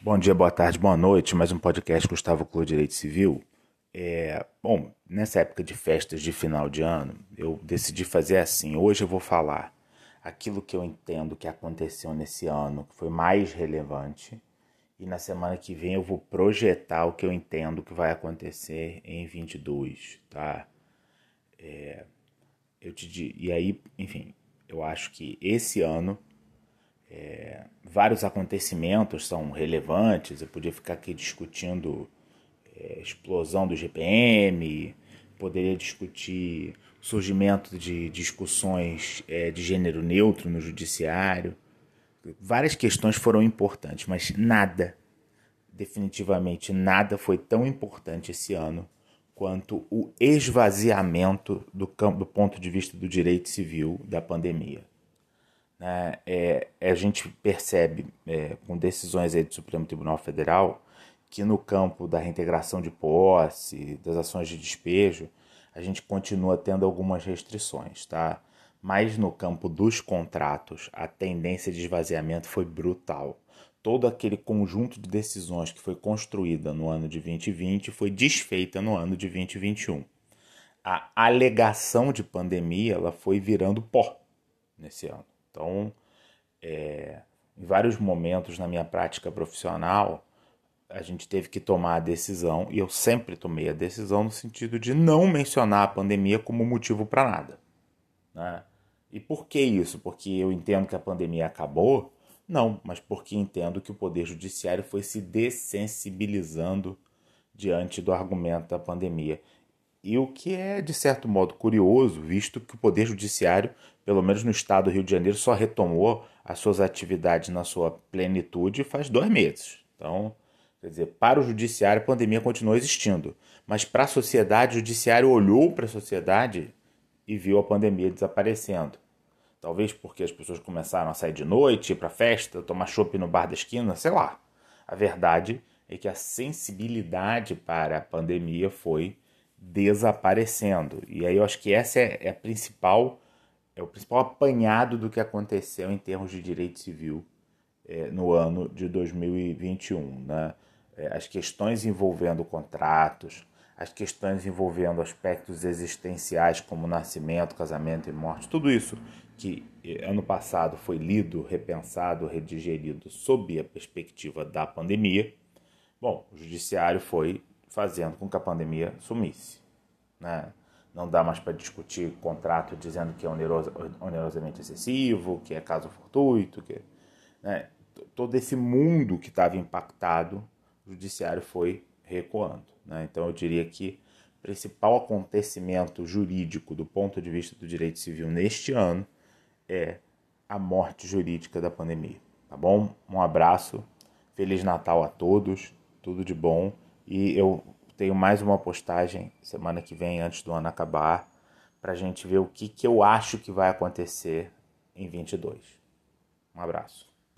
Bom dia, boa tarde, boa noite. Mais um podcast Gustavo Clô Direito Civil. É, bom, nessa época de festas de final de ano, eu decidi fazer assim. Hoje eu vou falar aquilo que eu entendo que aconteceu nesse ano, que foi mais relevante. E na semana que vem eu vou projetar o que eu entendo que vai acontecer em 22, tá? É, eu te e aí, enfim, eu acho que esse ano é, vários acontecimentos são relevantes. Eu podia ficar aqui discutindo é, explosão do GPM, poderia discutir surgimento de discussões é, de gênero neutro no judiciário. Várias questões foram importantes, mas nada, definitivamente nada foi tão importante esse ano quanto o esvaziamento do, campo, do ponto de vista do direito civil da pandemia né, é, a gente percebe é, com decisões aí do Supremo Tribunal Federal que no campo da reintegração de posse, das ações de despejo, a gente continua tendo algumas restrições, tá? Mas no campo dos contratos, a tendência de esvaziamento foi brutal. Todo aquele conjunto de decisões que foi construída no ano de 2020 foi desfeita no ano de 2021. A alegação de pandemia ela foi virando pó nesse ano. Então, é, em vários momentos na minha prática profissional, a gente teve que tomar a decisão, e eu sempre tomei a decisão no sentido de não mencionar a pandemia como motivo para nada. Né? E por que isso? Porque eu entendo que a pandemia acabou? Não, mas porque entendo que o Poder Judiciário foi se dessensibilizando diante do argumento da pandemia. E o que é, de certo modo, curioso, visto que o Poder Judiciário, pelo menos no estado do Rio de Janeiro, só retomou as suas atividades na sua plenitude faz dois meses. Então, quer dizer, para o Judiciário a pandemia continuou existindo. Mas para a sociedade, o Judiciário olhou para a sociedade e viu a pandemia desaparecendo. Talvez porque as pessoas começaram a sair de noite, ir para festa, tomar chopp no bar da esquina, sei lá. A verdade é que a sensibilidade para a pandemia foi desaparecendo. E aí eu acho que essa é, é a principal é o principal apanhado do que aconteceu em termos de direito civil é, no ano de 2021. Né? É, as questões envolvendo contratos, as questões envolvendo aspectos existenciais como nascimento, casamento e morte, tudo isso que é, ano passado foi lido, repensado, redigerido sob a perspectiva da pandemia, bom, o judiciário foi fazendo com que a pandemia sumisse. Né? Não dá mais para discutir contrato dizendo que é oneroso, onerosamente excessivo, que é caso fortuito, que né? todo esse mundo que estava impactado, o judiciário foi recuando. Né? Então eu diria que o principal acontecimento jurídico do ponto de vista do direito civil neste ano é a morte jurídica da pandemia. Tá bom? Um abraço, Feliz Natal a todos, tudo de bom e eu tenho mais uma postagem semana que vem, antes do ano acabar, para a gente ver o que, que eu acho que vai acontecer em 22. Um abraço.